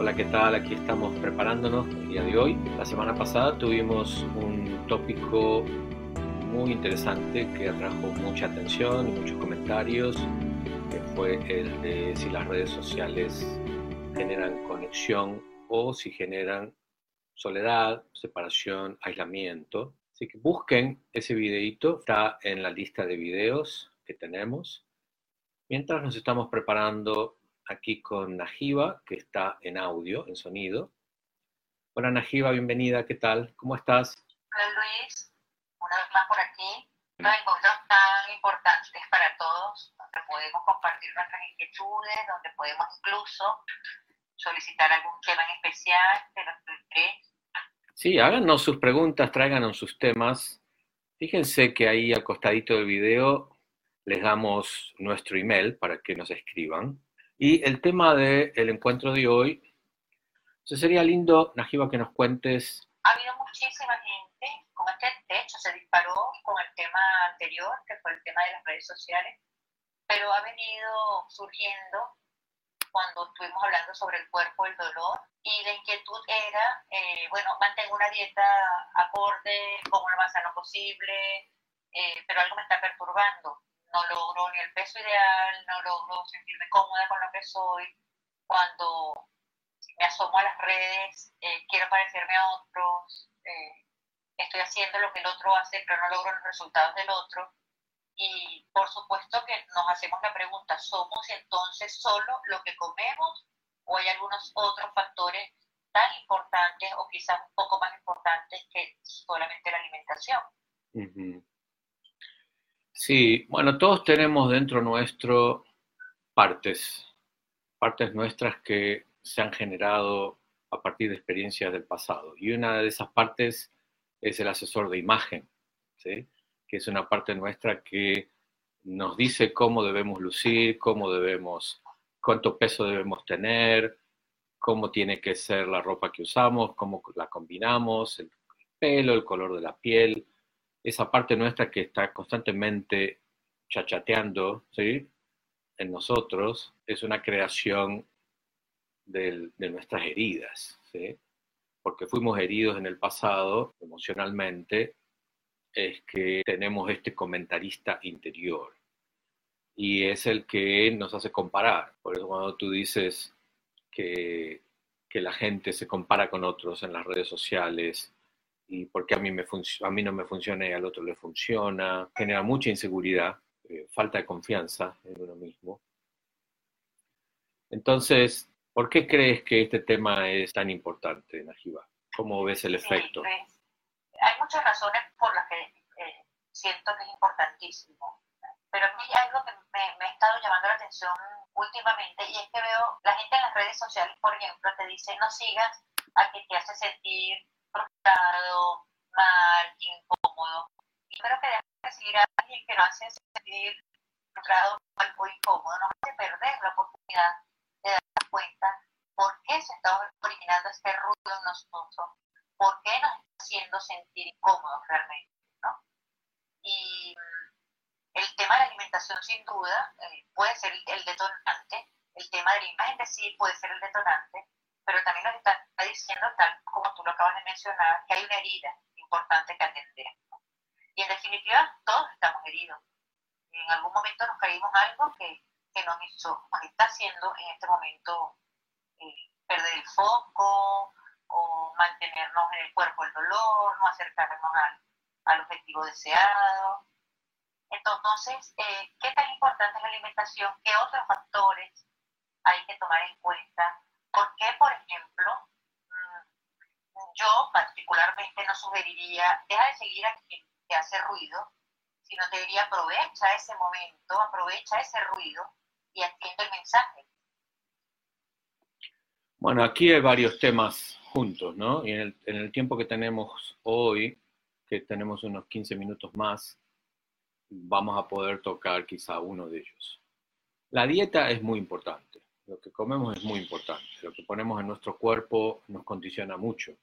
Hola, ¿qué tal? Aquí estamos preparándonos el día de hoy. La semana pasada tuvimos un tópico muy interesante que atrajo mucha atención y muchos comentarios, que fue el de si las redes sociales generan conexión o si generan soledad, separación, aislamiento. Así que busquen ese videito, está en la lista de videos que tenemos. Mientras nos estamos preparando aquí con Najiba, que está en audio, en sonido. Hola Najiba, bienvenida, ¿qué tal? ¿Cómo estás? Hola Luis, una vez más por aquí. Unos encuentros tan importantes para todos, donde podemos compartir nuestras inquietudes, donde podemos incluso solicitar algún tema en especial de interés. Sí, háganos sus preguntas, tráiganos sus temas. Fíjense que ahí al costadito del video les damos nuestro email para que nos escriban. Y el tema del encuentro de hoy, sería lindo, Najiba, que nos cuentes. Ha habido muchísima gente, con este, de hecho se disparó con el tema anterior, que fue el tema de las redes sociales, pero ha venido surgiendo cuando estuvimos hablando sobre el cuerpo, el dolor, y la inquietud era, eh, bueno, mantengo una dieta acorde, como lo más sano posible, eh, pero algo me está perturbando no logro ni el peso ideal, no logro sentirme cómoda con lo que soy. Cuando me asomo a las redes, eh, quiero parecerme a otros, eh, estoy haciendo lo que el otro hace, pero no logro los resultados del otro. Y por supuesto que nos hacemos la pregunta, ¿somos entonces solo lo que comemos o hay algunos otros factores tan importantes o quizás un poco más importantes que solamente la alimentación? Sí, bueno, todos tenemos dentro nuestro partes, partes nuestras que se han generado a partir de experiencias del pasado. Y una de esas partes es el asesor de imagen, ¿sí? que es una parte nuestra que nos dice cómo debemos lucir, cómo debemos, cuánto peso debemos tener, cómo tiene que ser la ropa que usamos, cómo la combinamos, el pelo, el color de la piel, esa parte nuestra que está constantemente chachateando ¿sí? en nosotros es una creación de nuestras heridas, ¿sí? porque fuimos heridos en el pasado emocionalmente, es que tenemos este comentarista interior y es el que nos hace comparar. Por eso cuando tú dices que, que la gente se compara con otros en las redes sociales, y porque a mí, me a mí no me funciona y al otro le funciona, genera mucha inseguridad, eh, falta de confianza en uno mismo. Entonces, ¿por qué crees que este tema es tan importante, Najiba? ¿Cómo ves el efecto? Pues, hay muchas razones por las que eh, siento que es importantísimo, pero a mí hay algo que me, me ha estado llamando la atención últimamente y es que veo la gente en las redes sociales, por ejemplo, te dice no sigas a que te hace sentir frustrado, mal, incómodo. Y creo que dejar de seguir a alguien que nos hace sentir frustrado, mal o incómodo nos hace perder la oportunidad de darnos cuenta por qué se está originando este ruido en nosotros, por qué nos está haciendo sentir incómodos realmente. ¿no? Y el tema de la alimentación sin duda eh, puede ser el detonante, el tema de la imagen de sí puede ser el detonante, pero también nos está diciendo, tal como tú lo acabas de mencionar, que hay una herida importante que atender. Y en definitiva, todos estamos heridos. En algún momento nos caímos algo que, que nos hizo, nos está haciendo en este momento eh, perder el foco o mantenernos en el cuerpo el dolor, no acercarnos al, al objetivo deseado. Entonces, eh, ¿qué tan importante es la alimentación? ¿Qué otros factores hay que tomar en cuenta ¿Por qué, por ejemplo, mm, yo particularmente no sugeriría, deja de seguir a quien te hace ruido, sino te diría aprovecha ese momento, aprovecha ese ruido y atiende el mensaje. Bueno, aquí hay varios temas juntos, ¿no? Y en el, tiempo que tenemos hoy, que tenemos unos 15 minutos más, vamos a poder tocar quizá uno de ellos. La dieta es muy importante. Lo que comemos es muy importante. Lo que ponemos en nuestro cuerpo nos condiciona mucho.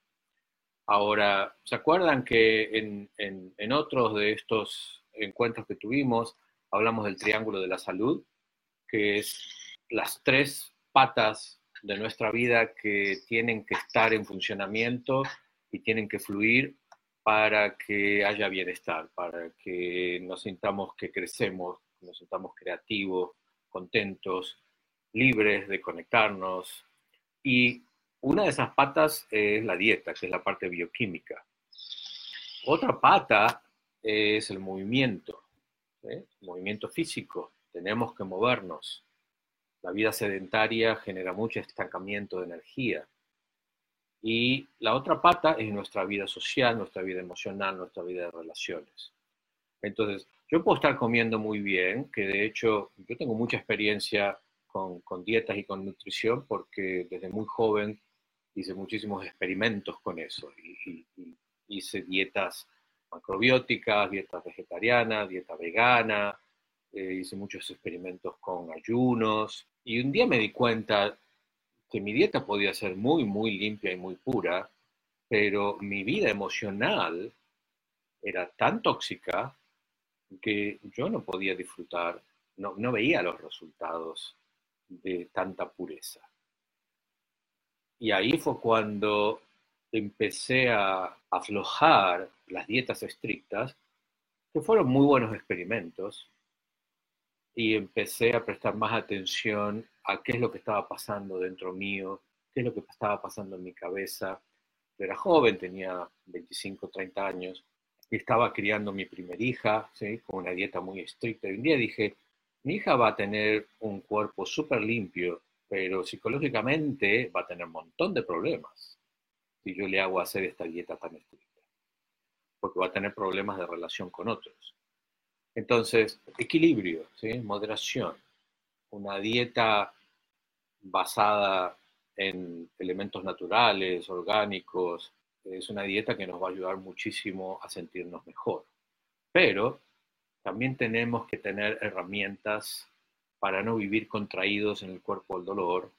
Ahora, ¿se acuerdan que en, en, otros de estos encuentros que tuvimos hablamos del triángulo de la salud, que es las tres patas de nuestra vida que tienen que estar en funcionamiento y tienen que fluir para que haya bienestar, para que nos sintamos que crecemos, nos sintamos creativos, contentos, libres de conectarnos. Y una de esas patas es la dieta, que es la parte bioquímica. Otra pata es el movimiento, movimiento físico. Tenemos que movernos. La vida sedentaria genera mucho estancamiento de energía. Y la otra pata es nuestra vida social, nuestra vida emocional, nuestra vida de relaciones. Entonces, yo puedo estar comiendo muy bien, que de hecho yo tengo mucha experiencia con dietas y con nutrición porque desde muy joven hice muchísimos experimentos con eso. Hice dietas macrobióticas, dietas vegetarianas, dieta vegana, eh, hice muchos experimentos con ayunos. Y un día me di cuenta que mi dieta podía ser muy, muy limpia y muy pura, pero mi vida emocional era tan tóxica que yo no podía disfrutar, no, no veía los resultados de tanta pureza. Y ahí fue cuando empecé a aflojar las dietas estrictas, que fueron muy buenos experimentos, y empecé a prestar más atención a qué es lo que estaba pasando dentro mío, qué es lo que estaba pasando en mi cabeza. era joven, tenía 25, 30 años, y estaba criando mi primer hija, con una dieta muy estricta. Y un día dije, mi hija va a tener un cuerpo súper limpio, pero psicológicamente va a tener un montón de problemas si yo le hago hacer esta dieta tan estricta, porque va a tener problemas de relación con otros. Entonces, equilibrio, ¿sí? moderación, una dieta basada en elementos naturales, orgánicos, es una dieta que nos va a ayudar muchísimo a sentirnos mejor. Pero también tenemos que tener herramientas para no vivir contraídos en el cuerpo del dolor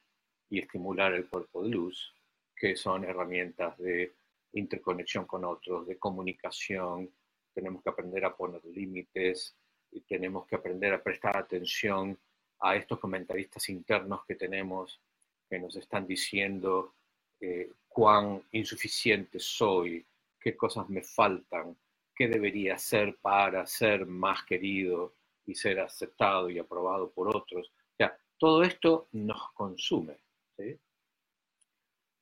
y estimular el cuerpo de luz, que son herramientas de interconexión con otros, de comunicación. Tenemos que aprender a poner límites y tenemos que aprender a prestar atención a estos comentaristas internos que tenemos que nos están diciendo eh, cuán insuficiente soy, qué cosas me faltan, qué debería hacer para ser más querido y ser aceptado y aprobado por otros. O sea, todo esto nos consume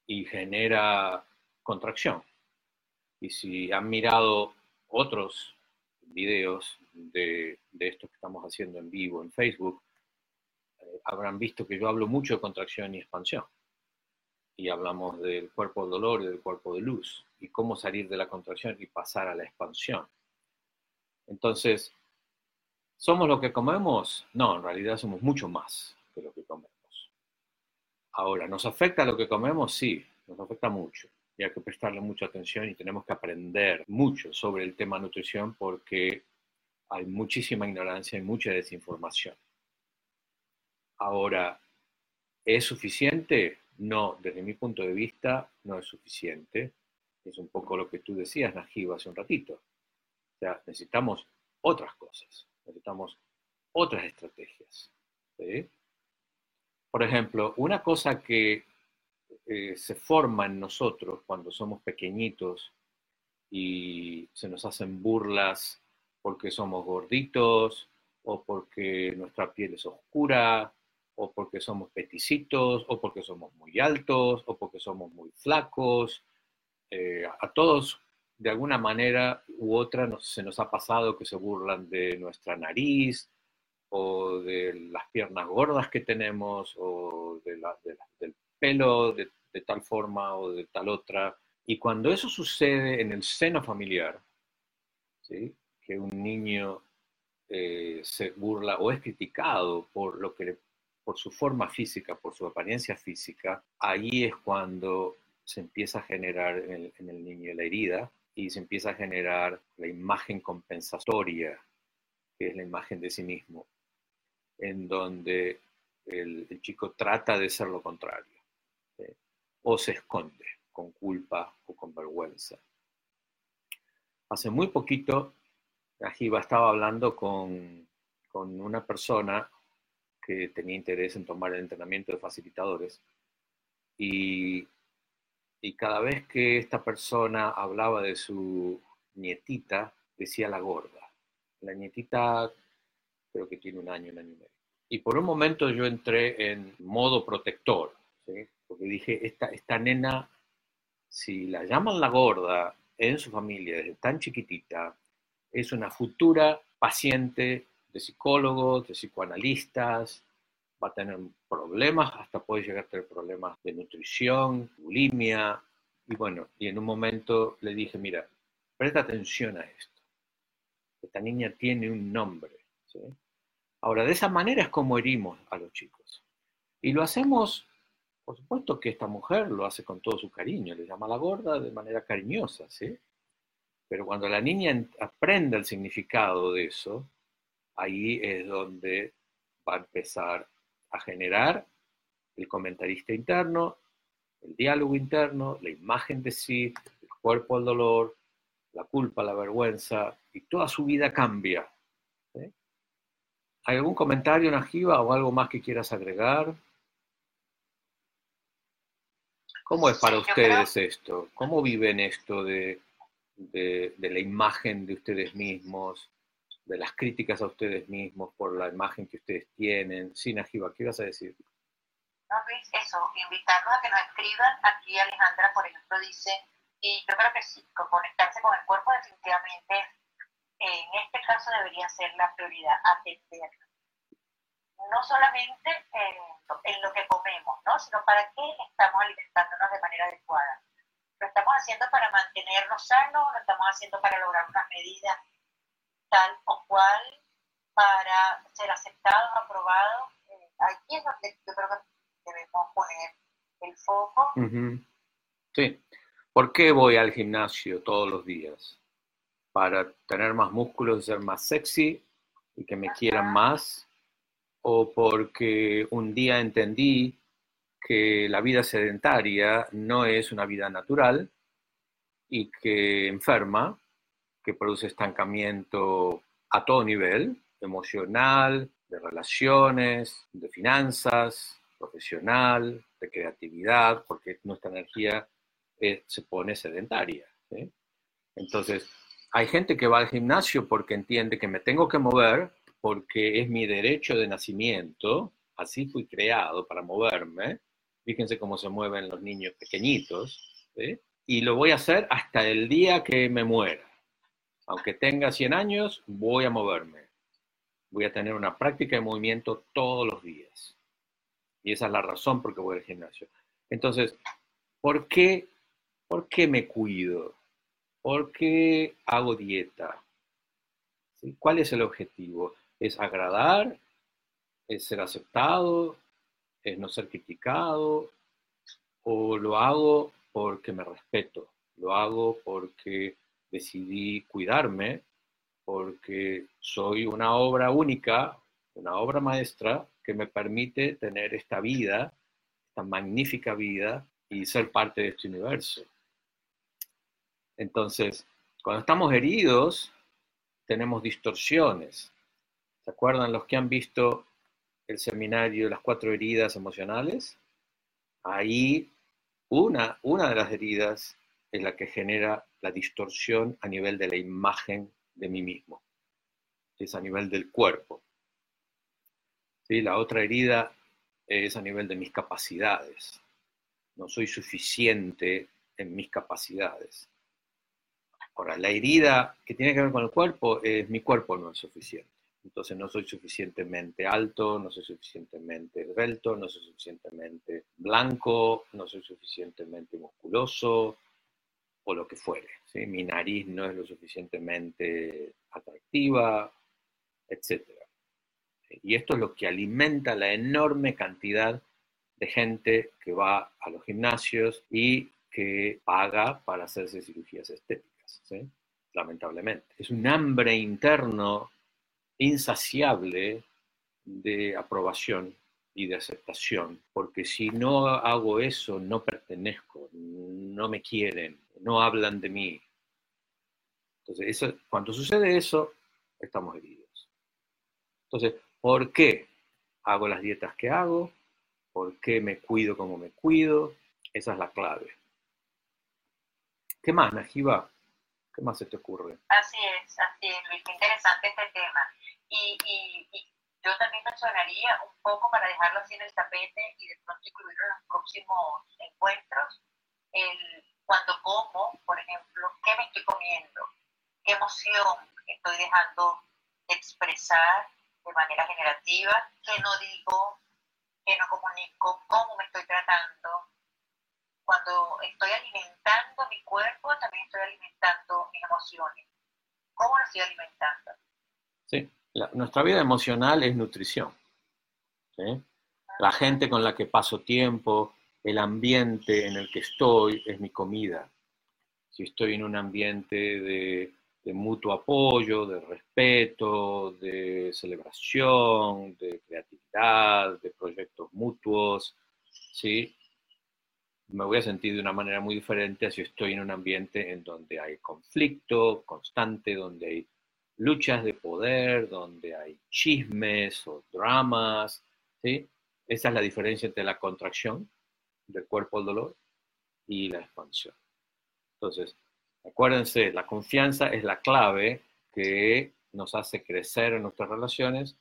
y genera contracción. Y si han mirado otros videos de, de esto que estamos haciendo en vivo en Facebook, eh, habrán visto que yo hablo mucho de contracción y expansión. Y hablamos del cuerpo del dolor y del cuerpo de luz, y cómo salir de la contracción y pasar a la expansión. Entonces, ¿somos lo que comemos? No, en realidad somos mucho más que lo que comemos. Ahora, ¿nos afecta lo que comemos? Sí, nos afecta mucho. Y hay que prestarle mucha atención y tenemos que aprender mucho sobre el tema nutrición porque hay muchísima ignorancia y mucha desinformación. Ahora, ¿es suficiente? No, desde mi punto de vista no es suficiente. Es un poco lo que tú decías, Najib, hace un ratito. O sea, necesitamos otras cosas, necesitamos otras estrategias. Por ejemplo, una cosa que eh, se forma en nosotros cuando somos pequeñitos y se nos hacen burlas porque somos gorditos o porque nuestra piel es oscura o porque somos peticitos, o porque somos muy altos, o porque somos muy flacos. Eh, a todos, de alguna manera u otra, se nos ha pasado que se burlan de nuestra nariz, o de las piernas gordas que tenemos, o de del pelo de, tal forma o de tal otra. Y cuando eso sucede en el seno familiar, ¿sí? que un niño eh, se burla o es criticado por lo que por su forma física, por su apariencia física, ahí es cuando se empieza a generar en el, niño la herida y se empieza a generar la imagen compensatoria, que es la imagen de sí mismo, en donde el, chico trata de ser lo contrario, o se esconde con culpa o con vergüenza. Hace muy poquito, Ajiba estaba hablando con, con una persona que tenía interés en tomar el entrenamiento de facilitadores y, y cada vez que esta persona hablaba de su nietita, decía la gorda. La nietita creo que tiene un año, un año y medio. Y por un momento yo entré en modo protector, porque dije, esta, esta nena, si la llaman la gorda en su familia desde tan chiquitita, es una futura paciente de psicólogos, de psicoanalistas, va a tener problemas, hasta puede llegar a tener problemas de nutrición, bulimia, y bueno, y en un momento le dije, mira, presta atención a esto. Esta niña tiene un nombre. Ahora, de esa manera es como herimos a los chicos. Y lo hacemos, por supuesto que esta mujer lo hace con todo su cariño, le llama a la gorda de manera cariñosa, ¿sí? Pero cuando la niña aprende el significado de eso, ahí es donde va a empezar a generar el comentarista interno, el diálogo interno, la imagen de sí, el cuerpo al dolor, la culpa, la vergüenza, y toda su vida cambia. ¿Hay algún comentario, Najiba, o algo más que quieras agregar? ¿Cómo es para ustedes esto? ¿Cómo viven esto de, de, la imagen de ustedes mismos, de las críticas a ustedes mismos por la imagen que ustedes tienen? Sí, Najiba, ¿qué ibas a decir? No, Luis, eso, invitarnos a que nos escriban. Aquí Alejandra, por ejemplo, dice, y yo creo que sí, conectarse con el cuerpo definitivamente en este caso debería ser la prioridad, atender. No solamente en, lo que comemos, ¿no? sino para qué estamos alimentándonos de manera adecuada. Lo estamos haciendo para mantenernos sanos, lo estamos haciendo para lograr una medida tal o cual, para ser aceptados, aprobados. Eh, aquí es donde yo creo que debemos poner el foco. Sí. ¿Por qué voy al gimnasio todos los días? para tener más músculos y ser más sexy y que me quieran más, o porque un día entendí que la vida sedentaria no es una vida natural y que enferma, que produce estancamiento a todo nivel, emocional, de relaciones, de finanzas, profesional, de creatividad, porque nuestra energía eh, se pone sedentaria. Entonces, hay gente que va al gimnasio porque entiende que me tengo que mover, porque es mi derecho de nacimiento, así fui creado para moverme. Fíjense cómo se mueven los niños pequeñitos. Y lo voy a hacer hasta el día que me muera. Aunque tenga 100 años, voy a moverme. Voy a tener una práctica de movimiento todos los días. Y esa es la razón por qué voy al gimnasio. Entonces, ¿por qué, por qué me cuido? ¿Por qué hago dieta? ¿Cuál es el objetivo? ¿Es agradar? ¿Es ser aceptado? ¿Es no ser criticado? ¿O lo hago porque me respeto? ¿Lo hago porque decidí cuidarme? Porque soy una obra única, una obra maestra que me permite tener esta vida, esta magnífica vida y ser parte de este universo. Entonces, cuando estamos heridos, tenemos distorsiones. ¿Se acuerdan los que han visto el seminario Las cuatro heridas emocionales? Ahí una, una de las heridas es la que genera la distorsión a nivel de la imagen de mí mismo. Es a nivel del cuerpo. ¿Sí? La otra herida es a nivel de mis capacidades. No soy suficiente en mis capacidades. Ahora, la herida que tiene que ver con el cuerpo es mi cuerpo no es suficiente. Entonces no soy suficientemente alto, no soy suficientemente esbelto, no soy suficientemente blanco, no soy suficientemente musculoso o lo que fuere. Mi nariz no es lo suficientemente atractiva, etc. Y esto es lo que alimenta la enorme cantidad de gente que va a los gimnasios y que paga para hacerse cirugías estéticas lamentablemente. Es un hambre interno insaciable de aprobación y de aceptación, porque si no hago eso, no pertenezco, no me quieren, no hablan de mí. Entonces, eso, cuando sucede eso, estamos heridos. Entonces, ¿por qué hago las dietas que hago? ¿Por qué me cuido como me cuido? Esa es la clave. ¿Qué más, Najiba? ¿Qué más se te ocurre? Así es, así es, Luis. Qué interesante este tema. Y, y, y yo también mencionaría un poco para dejarlo así en el tapete y de pronto incluirlo en los próximos encuentros, el cuando como, por ejemplo, qué me estoy comiendo, qué emoción estoy dejando de expresar de manera generativa, qué no digo, qué no comunico, cómo me estoy tratando. Cuando estoy alimentando mi cuerpo, también estoy alimentando mis emociones. ¿Cómo lo estoy alimentando? Sí, nuestra vida emocional es nutrición. La gente con la que paso tiempo, el ambiente en el que estoy es mi comida. Si estoy en un ambiente de, mutuo apoyo, de respeto, de celebración, de creatividad, de proyectos mutuos, ¿sí? me voy a sentir de una manera muy diferente a si estoy en un ambiente en donde hay conflicto constante, donde hay luchas de poder, donde hay chismes o dramas, ¿sí? Esa es la diferencia entre la contracción del cuerpo al dolor y la expansión. Entonces, acuérdense, la confianza es la clave que nos hace crecer en nuestras relaciones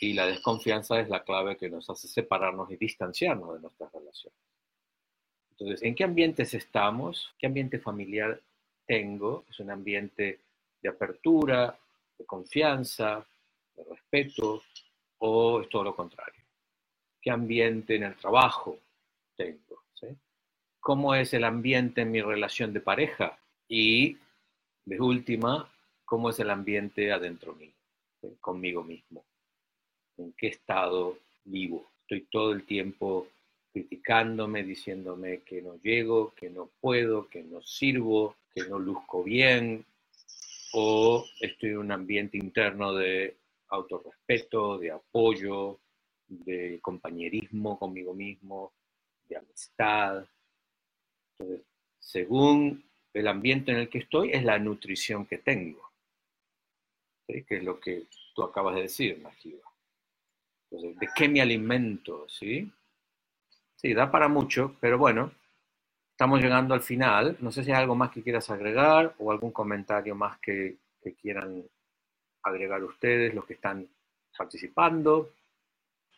y la desconfianza es la clave que nos hace separarnos y distanciarnos de nuestras relaciones. Entonces, ¿en qué ambientes estamos? ¿Qué ambiente familiar tengo? Es un ambiente de apertura, de confianza, de respeto, o es todo lo contrario. ¿Qué ambiente en el trabajo tengo. ¿Cómo es el ambiente en mi relación de pareja? Y, de última, ¿cómo es el ambiente adentro mío, conmigo mismo? ¿En qué estado vivo? Estoy todo el tiempo criticándome, diciéndome que no llego, que no puedo, que no sirvo, que no luzco bien, o estoy en un ambiente interno de autorrespeto, de apoyo, de compañerismo conmigo mismo, de amistad. Entonces, según el ambiente en el que estoy, es la nutrición que tengo. Que es lo que tú acabas de decir, Najiba. Entonces, ¿de qué me alimento? ¿Sí? Sí, da para mucho, pero bueno, estamos llegando al final. No sé si hay algo más que quieras agregar o algún comentario más que, que quieran agregar ustedes, los que están participando.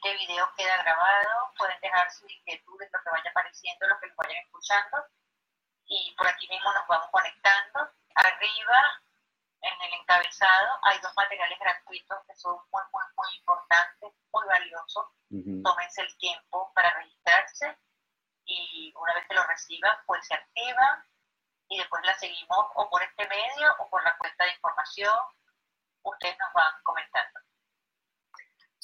Este video queda grabado, pueden dejar sus inquietudes, lo que vaya apareciendo, lo que vayan escuchando. Y por aquí mismo nos vamos conectando. Arriba, en el encabezado, hay dos materiales gratuitos que son muy, muy, muy importantes, muy valiosos. Tómense el tiempo para registrarse y una vez que lo reciban, pues se activan y después la seguimos o por este medio o por la cuenta de información. Ustedes nos van comentando.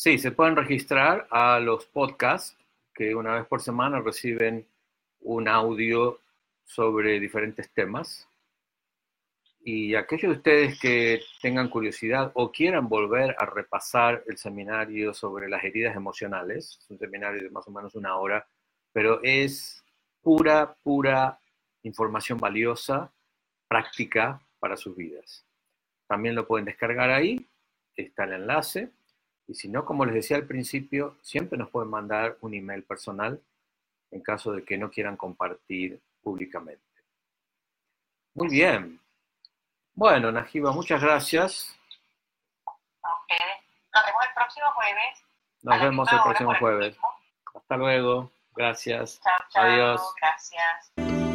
Sí, se pueden registrar a los podcasts que una vez por semana reciben un audio sobre diferentes temas. Y aquellos de ustedes que tengan curiosidad o quieran volver a repasar el seminario sobre las heridas emocionales, es un seminario de más o menos una hora, pero es pura, pura información valiosa, práctica para sus vidas. También lo pueden descargar ahí, está el enlace y si no, como les decía al principio, siempre nos pueden mandar un email personal en caso de que no quieran compartir públicamente. Muy bien. Bueno, Najiba, muchas gracias. Nos vemos el próximo jueves. Nos vemos el próximo jueves. Hasta luego. Gracias. Chao, chao. Adiós. Gracias.